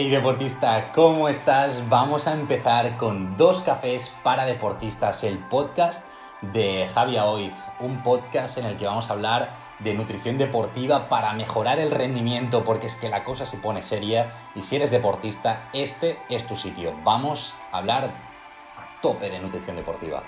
Hey deportista, ¿cómo estás? Vamos a empezar con dos cafés para deportistas, el podcast de Javi Oiz, un podcast en el que vamos a hablar de nutrición deportiva para mejorar el rendimiento, porque es que la cosa se pone seria y si eres deportista, este es tu sitio. Vamos a hablar a tope de nutrición deportiva.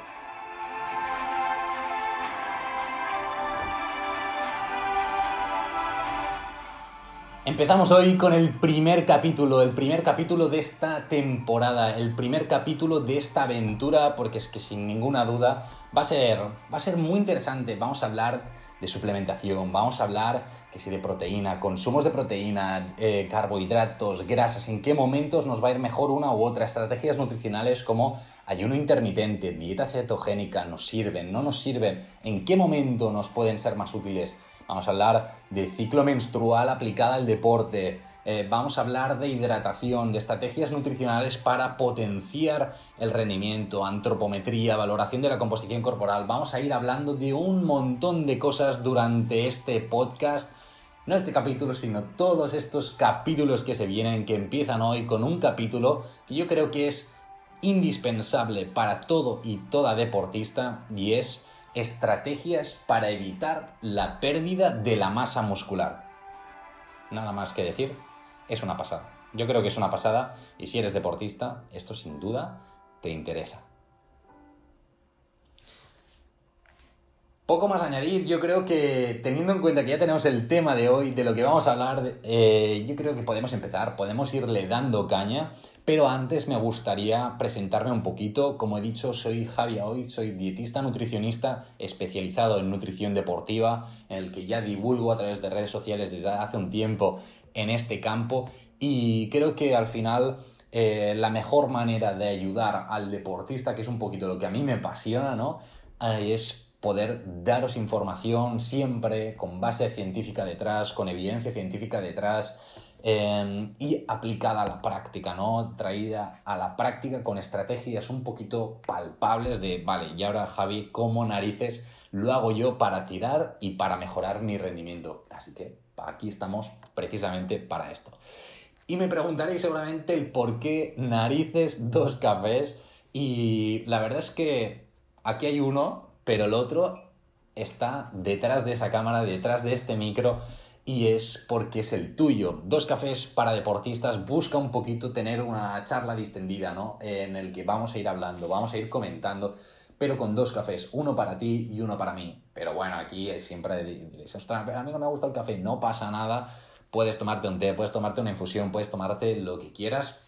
Empezamos hoy con el primer capítulo, el primer capítulo de esta temporada, el primer capítulo de esta aventura, porque es que sin ninguna duda va a ser, va a ser muy interesante. Vamos a hablar de suplementación, vamos a hablar que si de proteína, consumos de proteína, eh, carbohidratos, grasas, en qué momentos nos va a ir mejor una u otra, estrategias nutricionales como ayuno intermitente, dieta cetogénica, nos sirven, no nos sirven, en qué momento nos pueden ser más útiles vamos a hablar de ciclo menstrual aplicada al deporte, eh, vamos a hablar de hidratación, de estrategias nutricionales para potenciar el rendimiento, antropometría, valoración de la composición corporal. Vamos a ir hablando de un montón de cosas durante este podcast. No este capítulo, sino todos estos capítulos que se vienen, que empiezan hoy con un capítulo que yo creo que es indispensable para todo y toda deportista y es estrategias para evitar la pérdida de la masa muscular. Nada más que decir, es una pasada. Yo creo que es una pasada y si eres deportista, esto sin duda te interesa. Poco más añadir, yo creo que teniendo en cuenta que ya tenemos el tema de hoy, de lo que vamos a hablar, eh, yo creo que podemos empezar, podemos irle dando caña pero antes me gustaría presentarme un poquito. Como he dicho, soy Javi hoy, soy dietista nutricionista especializado en nutrición deportiva, en el que ya divulgo a través de redes sociales desde hace un tiempo en este campo y creo que al final eh, la mejor manera de ayudar al deportista, que es un poquito lo que a mí me apasiona, ¿no? Eh, es poder daros información siempre con base científica detrás, con evidencia científica detrás, Em, y aplicada a la práctica, ¿no? Traída a la práctica con estrategias un poquito palpables de, vale, y ahora Javi, ¿cómo narices lo hago yo para tirar y para mejorar mi rendimiento? Así que aquí estamos precisamente para esto. Y me preguntaréis seguramente el por qué narices dos cafés y la verdad es que aquí hay uno, pero el otro está detrás de esa cámara, detrás de este micro y es porque es el tuyo. Dos cafés para deportistas busca un poquito tener una charla distendida, ¿no? En el que vamos a ir hablando, vamos a ir comentando, pero con dos cafés, uno para ti y uno para mí. Pero bueno, aquí siempre diréis, ostras, a mí no me gusta el café, no pasa nada. Puedes tomarte un té, puedes tomarte una infusión, puedes tomarte lo que quieras,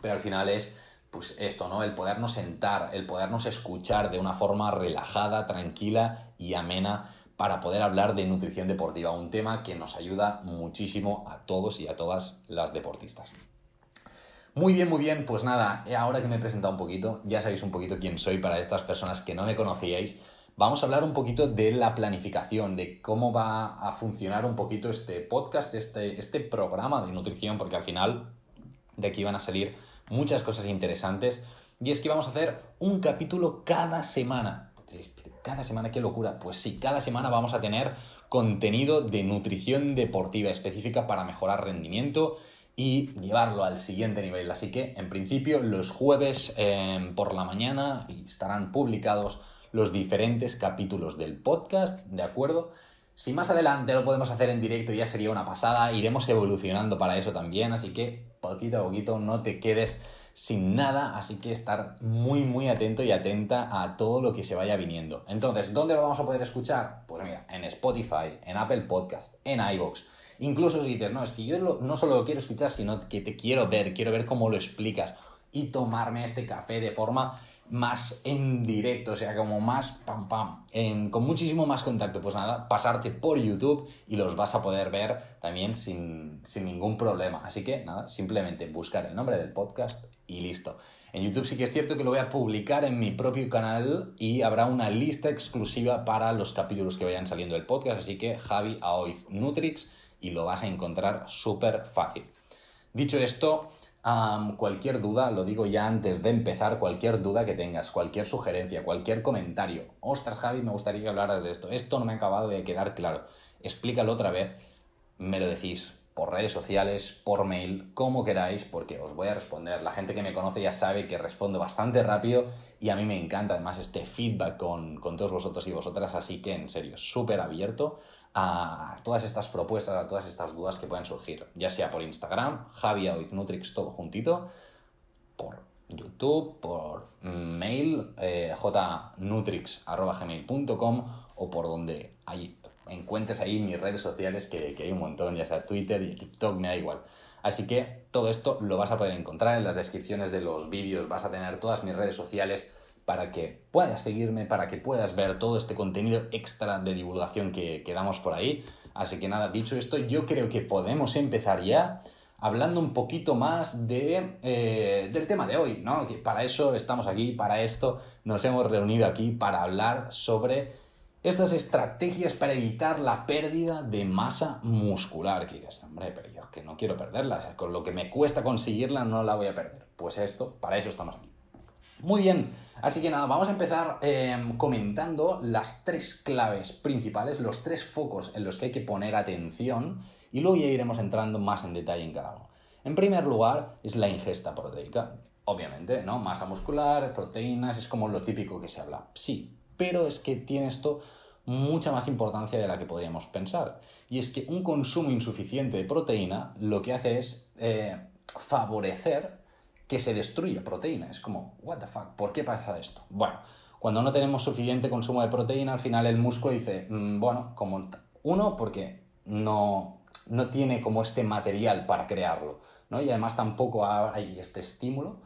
pero al final es pues esto, ¿no? El podernos sentar, el podernos escuchar de una forma relajada, tranquila y amena para poder hablar de nutrición deportiva, un tema que nos ayuda muchísimo a todos y a todas las deportistas. Muy bien, muy bien, pues nada, eh, ahora que me he presentado un poquito, ya sabéis un poquito quién soy para estas personas que no me conocíais, vamos a hablar un poquito de la planificación, de cómo va a funcionar un poquito este podcast, este, este programa de nutrición, porque al final de aquí van a salir muchas cosas interesantes. Y es que vamos a hacer un capítulo cada semana cada semana, qué locura. Pues sí, cada semana vamos a tener contenido de nutrición deportiva específica para mejorar rendimiento y llevarlo al siguiente nivel. Así que, en principio, los jueves em, por la mañana estarán publicados los diferentes capítulos del podcast, ¿de acuerdo? Si más adelante lo podemos hacer en directo ya sería una pasada, iremos evolucionando para eso también, así que poquito a poquito no te quedes sin nada, así que estar muy muy atento y atenta a todo lo que se vaya viniendo. Entonces, ¿dónde lo vamos a poder escuchar? Pues mira, en Spotify, en Apple Podcast, en iVoox. Incluso si dices, no, es que yo no solo lo quiero escuchar, sino que te quiero ver, quiero ver cómo lo explicas y tomarme este café de forma más en directo, o sea, como más pam pam, con muchísimo más contacto. Pues nada, pasarte por YouTube y los vas a poder ver también sin, sin ningún problema. Así que nada, simplemente buscar el nombre del podcast y listo. En YouTube sí que es cierto que lo voy a publicar en mi propio canal y habrá una lista exclusiva para los capítulos que vayan saliendo del podcast, así que Javi Aoiz Nutrix y lo vas a encontrar súper fácil. Dicho esto, cualquier duda, lo digo ya antes de empezar, cualquier duda que tengas, cualquier sugerencia, cualquier comentario. Ostras, Javi, me gustaría que hablaras de esto. Esto no me ha acabado de quedar claro. Explícalo otra vez. Me lo decís. Por redes sociales, por mail, como queráis, porque os voy a responder. La gente que me conoce ya sabe que respondo bastante rápido y a mí me encanta además este feedback con, con todos vosotros y vosotras, así que en serio, súper abierto a todas estas propuestas, a todas estas dudas que pueden surgir, ya sea por Instagram, Javi Nutrix, todo juntito, por YouTube, por mail, eh, jnutrix.gmail.com o por donde hay, encuentres ahí mis redes sociales, que, hay un montón, ya sea Twitter y TikTok, me da igual. Así que todo esto lo vas a poder encontrar en las descripciones de los vídeos, vas a tener todas mis redes sociales para que puedas seguirme, para que puedas ver todo este contenido extra de divulgación que, que damos por ahí. Así que nada, dicho esto, yo creo que podemos empezar ya hablando un poquito más de, eh, del tema de hoy, ¿no? Que para eso estamos aquí, para esto nos hemos reunido aquí, para hablar sobre estas estrategias para evitar la pérdida de masa muscular. Que dices, hombre, pero yo es que no quiero perderla, con lo que me cuesta conseguirla no la voy a perder. Pues esto, para eso estamos aquí. Muy bien, así que nada, vamos a empezar em, comentando las tres claves principales, los tres focos en los que hay que poner atención y luego ya iremos entrando más en detalle en cada uno. En primer lugar es la ingesta proteica, obviamente, ¿no? Masa muscular, proteínas, es como lo típico que se habla. Sí, pero es que tiene esto mucha más importancia de la que podríamos pensar. Y es que un consumo insuficiente de proteína lo que hace es eh, favorecer que se destruya proteína. Es como, what the fuck, ¿por qué pasa esto? Bueno, cuando no tenemos suficiente consumo de proteína, al final el músculo dice, mm, bueno, como uno, porque no, no tiene como este material para crearlo, ¿no? Y además tampoco hay este estímulo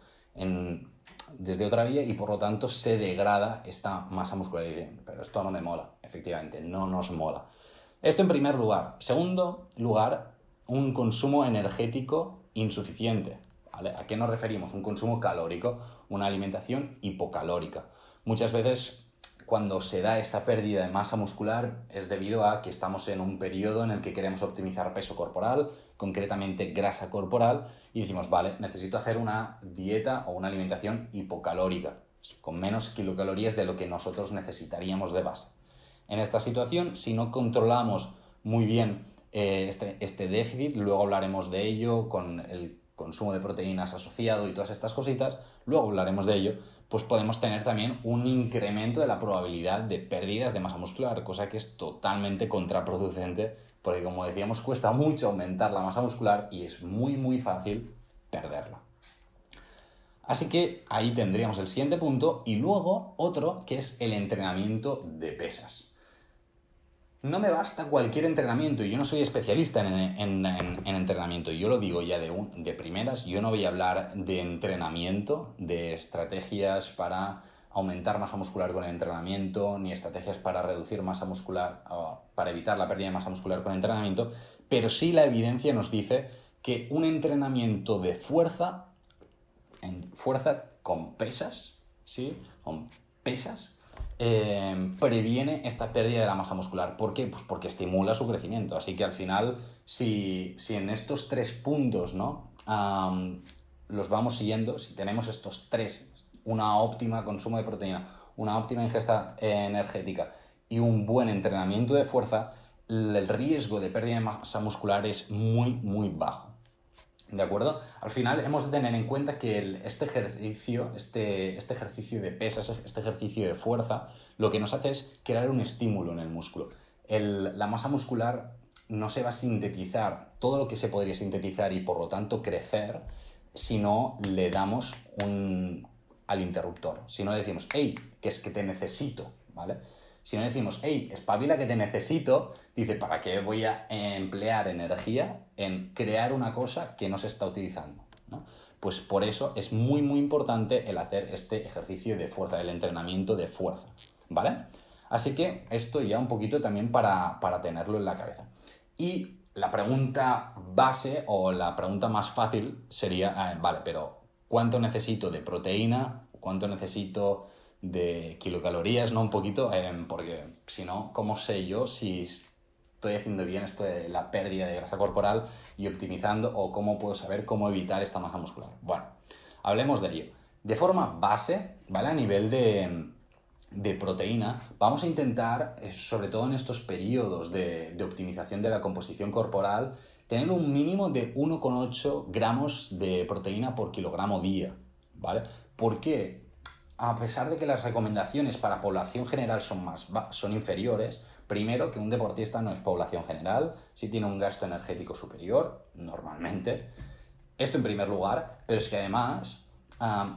desde otra vía y por lo tanto se degrada esta masa muscular. pero esto no me mola, efectivamente, no nos mola. Esto en primer lugar. Segundo lugar, un consumo energético insuficiente. ¿A qué nos referimos? Un consumo calórico, una alimentación hipocalórica. Muchas veces cuando se da esta pérdida de masa muscular es debido a que estamos en un periodo en el que queremos optimizar peso corporal, concretamente grasa corporal, y decimos, vale, necesito hacer una dieta o una alimentación hipocalórica, con menos kilocalorías de lo que nosotros necesitaríamos de base. En esta situación, si no controlamos muy bien eh, este, este déficit, luego hablaremos de ello con el consumo de proteínas asociado y todas estas cositas, luego hablaremos de ello, pues podemos tener también un incremento de la probabilidad de pérdidas de masa muscular, cosa que es totalmente contraproducente, porque como decíamos, cuesta mucho aumentar la masa muscular y es muy muy fácil perderla. Así que ahí tendríamos el siguiente punto y luego otro que es el entrenamiento de pesas no me basta cualquier entrenamiento y yo no soy especialista en, entrenamiento. Yo lo digo ya de, primeras, yo no voy a hablar de entrenamiento, de estrategias para aumentar masa muscular con el entrenamiento, ni estrategias para reducir masa muscular, para evitar la pérdida de masa muscular con el entrenamiento, pero sí la evidencia nos dice que un entrenamiento de fuerza, en fuerza con pesas, ¿sí? Con pesas, Em, previene esta pérdida de la masa muscular. ¿Por qué? Pues porque estimula su crecimiento. Así que al final, si, en estos tres puntos ¿no? los vamos siguiendo, si tenemos estos tres, una óptima consumo de proteína, una óptima ingesta energética y un buen entrenamiento de fuerza, el riesgo de pérdida de masa muscular es muy, muy bajo. ¿De acuerdo? Al final hemos de tener en cuenta que este ejercicio, este, este ejercicio de pesas, este ejercicio de fuerza, lo que nos hace es crear un estímulo en el músculo. la masa muscular no se va a sintetizar todo lo que se podría sintetizar y por lo tanto crecer si no le damos un, al interruptor. Si no decimos, hey, que es que te necesito, ¿vale? Si no decimos, hey, espabila que te necesito, dice, ¿para qué voy a emplear energía en crear una cosa que no se está utilizando? Pues por eso es muy, muy importante el hacer este ejercicio de fuerza, el entrenamiento de fuerza, ¿vale? Así que esto ya un poquito también para, para tenerlo en la cabeza. Y la pregunta base o la pregunta más fácil sería, ah, vale, pero ¿cuánto necesito de proteína? ¿Cuánto necesito de kilocalorías, ¿no? Un poquito, em, porque si no, ¿cómo sé yo si estoy haciendo bien esto de la pérdida de grasa corporal y optimizando o cómo puedo saber cómo evitar esta masa muscular? Bueno, hablemos de ello. De forma base, ¿vale? A nivel de, de proteína, vamos a intentar, eh, sobre todo en estos periodos de, de optimización de la composición corporal, tener un mínimo de 1,8 gramos de proteína por kilogramo día, ¿vale? ¿Por qué? A pesar de que las recomendaciones para población general son, más, son inferiores, primero que un deportista no es población general, si tiene un gasto energético superior, normalmente. Esto en primer lugar, pero es que además,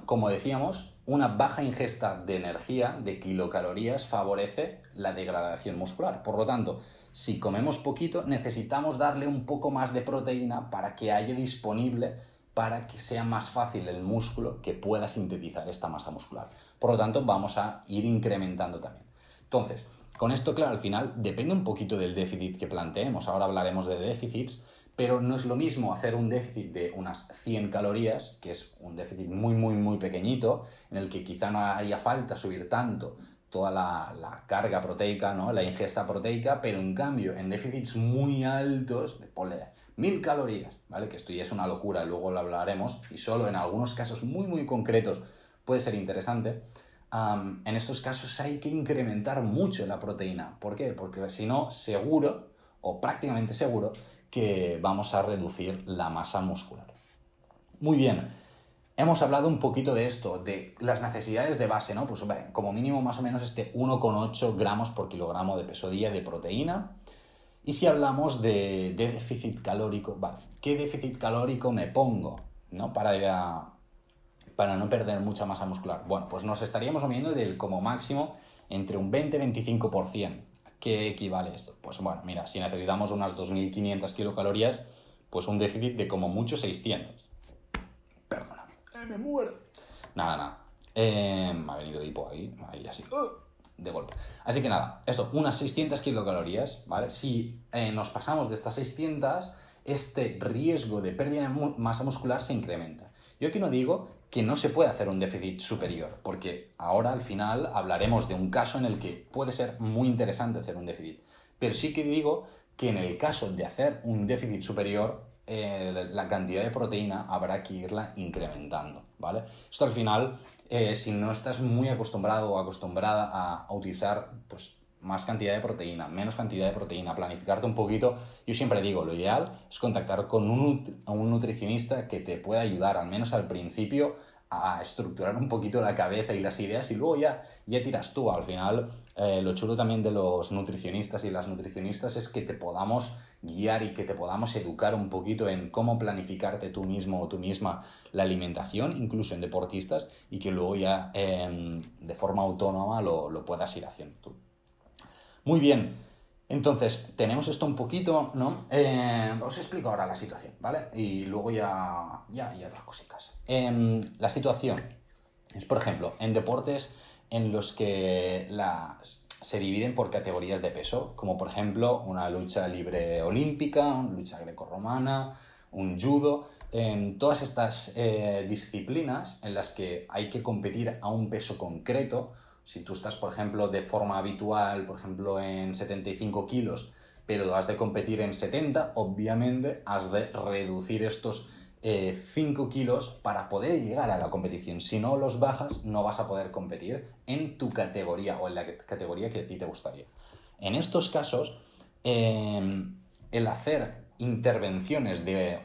como decíamos, una baja ingesta de energía, de kilocalorías, favorece la degradación muscular. Por lo tanto, si comemos poquito, necesitamos darle un poco más de proteína para que haya disponible para que sea más fácil el músculo que pueda sintetizar esta masa muscular. Por lo tanto, vamos a ir incrementando también. Entonces, con esto, claro, al final depende un poquito del déficit que planteemos. Ahora hablaremos de déficits, pero no es lo mismo hacer un déficit de unas 100 calorías, que es un déficit muy, muy, muy pequeñito, en el que quizá no haría falta subir tanto toda la, carga proteica, ¿no? la ingesta proteica, pero en cambio en déficits muy altos, de ponle mil calorías, ¿vale? que esto ya es una locura, luego lo hablaremos, y solo en algunos casos muy muy concretos puede ser interesante, en estos casos hay que incrementar mucho la proteína. ¿Por qué? Porque si no, seguro, o prácticamente seguro, que vamos a reducir la masa muscular. Muy bien, Hemos hablado un poquito de esto, de las necesidades de base, ¿no? Pues como mínimo más o menos este 1,8 gramos por kilogramo de peso día de proteína. Y si hablamos de déficit calórico, vale, ¿qué déficit calórico me pongo? ¿no? Para, para no perder mucha masa muscular. Bueno, pues nos estaríamos moviendo del como máximo entre un 20-25%. ¿Qué equivale esto? Pues bueno, mira, si necesitamos unas 2.500 kilocalorías, pues un déficit de como mucho 600 me muero. Nada, nada. Eh, me ha venido hipo ahí, ahí así, ¡uh! De golpe. Así que nada, esto, unas 600 kilocalorías, ¿vale? Si eh, nos pasamos de estas 600, este riesgo de pérdida de masa muscular se incrementa. Yo aquí no digo que no se puede hacer un déficit superior, porque ahora al final hablaremos de un caso en el que puede ser muy interesante hacer un déficit. Pero sí que digo que en el caso de hacer un déficit superior, eh, la cantidad de proteína habrá que irla incrementando, ¿vale? Esto al final, eh, si no estás muy acostumbrado o acostumbrada a, utilizar pues, más cantidad de proteína, menos cantidad de proteína, planificarte un poquito, yo siempre digo, lo ideal es contactar con un, un nutricionista que te pueda ayudar, al menos al principio, a estructurar un poquito la cabeza y las ideas y luego ya, ya tiras tú. Al final, eh, lo chulo también de los nutricionistas y las nutricionistas es que te podamos guiar y que te podamos educar un poquito en cómo planificarte tú mismo o tú misma la alimentación, incluso en deportistas, y que luego ya em, de forma autónoma lo, lo puedas ir haciendo tú. Muy bien. Entonces, tenemos esto un poquito, ¿no? Eh, os explico ahora la situación, ¿vale? Y luego ya, ya, otras cositas. Em, la situación es, por ejemplo, en deportes en los que las, se dividen por categorías de peso, como por ejemplo una lucha libre olímpica, una lucha grecorromana, un judo, en todas estas eh, disciplinas en las que hay que competir a un peso concreto, si tú estás, por ejemplo, de forma habitual, por ejemplo, en 75 kilos, pero has de competir en 70, obviamente has de reducir estos 5 eh, kilos para poder llegar a la competición. Si no los bajas, no vas a poder competir en tu categoría o en la categoría que a ti te gustaría. En estos casos, em, el hacer intervenciones de,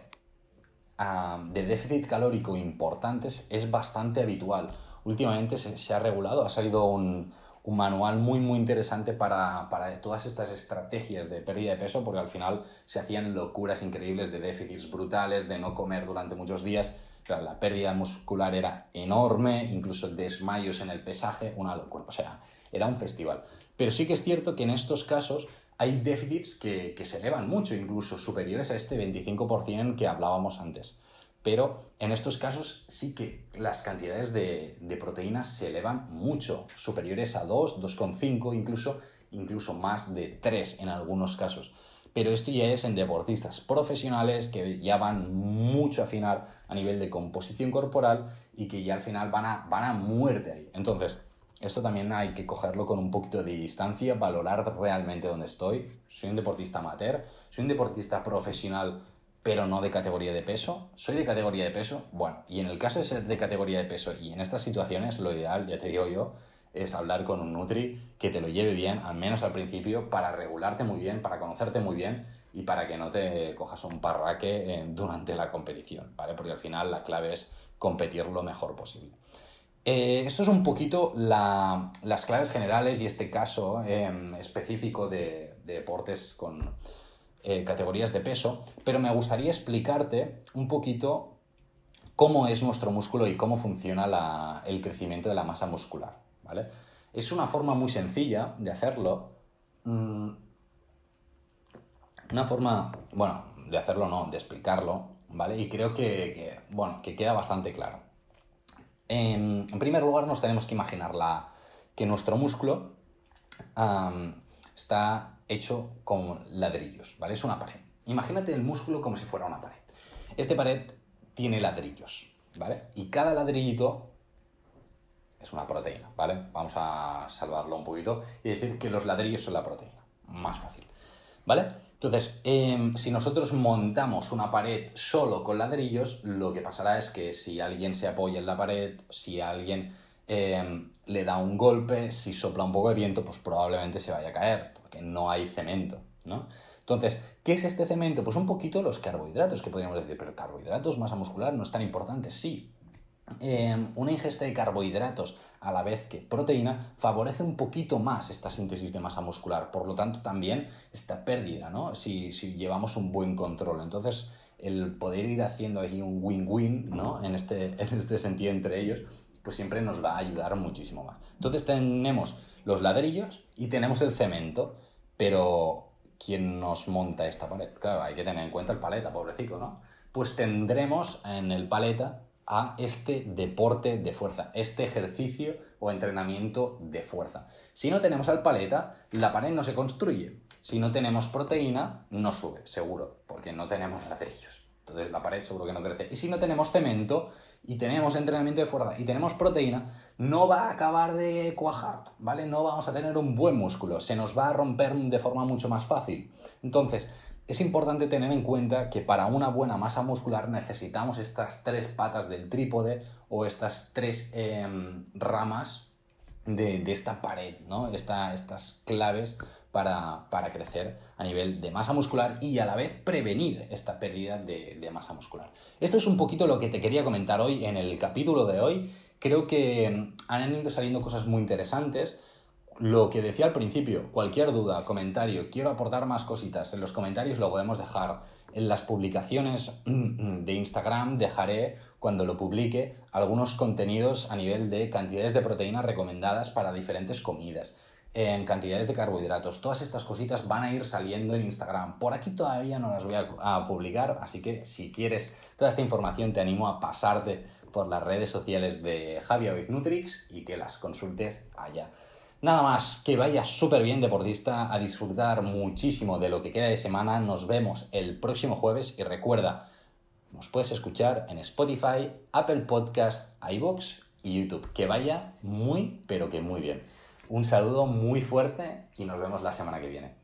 ah, de déficit calórico importantes es bastante habitual últimamente se, ha regulado, ha salido un, manual muy muy interesante para, todas estas estrategias de pérdida de peso, porque al final se hacían locuras increíbles de déficits brutales, de no comer durante muchos días. la pérdida muscular era enorme, incluso desmayos en el pesaje, una locura. O sea, era un festival. Pero sí que es cierto que en estos casos hay déficits que, que se elevan mucho, incluso superiores a este 25% que hablábamos antes pero en estos casos sí que las cantidades de, proteínas se elevan mucho, superiores a 2, 2,5, incluso, incluso más de 3 en algunos casos. Pero esto ya es en deportistas profesionales que ya van mucho a afinar a nivel de composición corporal y que ya al final van a, van a muerte ahí. Entonces, esto también hay que cogerlo con un poquito de distancia, valorar realmente dónde estoy. Soy un deportista amateur, soy un deportista profesional pero no de categoría de peso. ¿Soy de categoría de peso? Bueno, y en el caso de ser de categoría de peso y en estas situaciones, lo ideal, ya te digo yo, es hablar con un Nutri que te lo lleve bien, al menos al principio, para regularte muy bien, para conocerte muy bien y para que no te cojas un parraque eh, durante la competición, ¿vale? Porque al final la clave es competir lo mejor posible. Eh, esto es un poquito las claves generales y este caso em, específico de, deportes con eh, categorías de peso, pero me gustaría explicarte un poquito cómo es nuestro músculo y cómo funciona el crecimiento de la masa muscular. ¿vale? Es una forma muy sencilla de hacerlo. Mm, una forma, bueno, de hacerlo no, de explicarlo, ¿vale? Y creo que, bueno, que queda bastante claro. En, primer lugar, nos tenemos que imaginar la, que nuestro músculo está hecho con ladrillos, ¿vale? Es una pared. Imagínate el músculo como si fuera una pared. Este pared tiene ladrillos, ¿vale? Y cada ladrillito es una proteína, ¿vale? Vamos a salvarlo un poquito y decir que los ladrillos son la proteína. Más fácil, ¿vale? Entonces, em, si nosotros montamos una pared solo con ladrillos, lo que pasará es que si alguien se apoya en la pared, si alguien em, le da un golpe, si sopla un poco de viento, pues probablemente se vaya a caer, porque no hay cemento, ¿no? Entonces, ¿qué es este cemento? Pues un poquito los carbohidratos, que podríamos decir, pero carbohidratos, masa muscular, no es tan importante, sí. Em, una ingesta de carbohidratos a la vez que proteína favorece un poquito más esta síntesis de masa muscular, por lo tanto también esta pérdida, ¿no? Si, llevamos un buen control. Entonces, el poder ir haciendo aquí un win-win, ¿no? En este, en este sentido entre ellos, pues siempre nos va a ayudar muchísimo más. Entonces tenemos los ladrillos y tenemos el cemento, pero ¿quién nos monta esta pared? Claro, hay que tener en cuenta el paleta, pobrecito, ¿no? Pues tendremos en el paleta a este deporte de fuerza, este ejercicio o entrenamiento de fuerza. Si no tenemos al paleta, la pared no se construye. Si no tenemos proteína, no sube, seguro, porque no tenemos ladrillos. Entonces la pared seguro que no crece. Y si no tenemos cemento y tenemos entrenamiento de fuerza y tenemos proteína, no va a acabar de cuajar, ¿vale? No vamos a tener un buen músculo, se nos va a romper de forma mucho más fácil. Entonces, es importante tener en cuenta que para una buena masa muscular necesitamos estas tres patas del trípode o estas tres em, ramas de, esta pared, ¿no? estas claves para, crecer a nivel de masa muscular y a la vez prevenir esta pérdida de, de masa muscular. Esto es un poquito lo que te quería comentar hoy en el capítulo de hoy. Creo que em, han ido saliendo cosas muy interesantes lo que decía al principio, cualquier duda, comentario, quiero aportar más cositas, en los comentarios lo podemos dejar. En las publicaciones de Instagram dejaré, cuando lo publique, algunos contenidos a nivel de cantidades de proteínas recomendadas para diferentes comidas, en cantidades de carbohidratos. Todas estas cositas van a ir saliendo en Instagram. Por aquí todavía no las voy a, publicar, así que si quieres toda esta información te animo a pasarte por las redes sociales de Javier Nutrix y que las consultes allá. Nada más, que vaya súper bien deportista, a disfrutar muchísimo de lo que queda de semana. Nos vemos el próximo jueves y recuerda, nos puedes escuchar en Spotify, Apple Podcast, iBox y YouTube. Que vaya muy, pero que muy bien. Un saludo muy fuerte y nos vemos la semana que viene.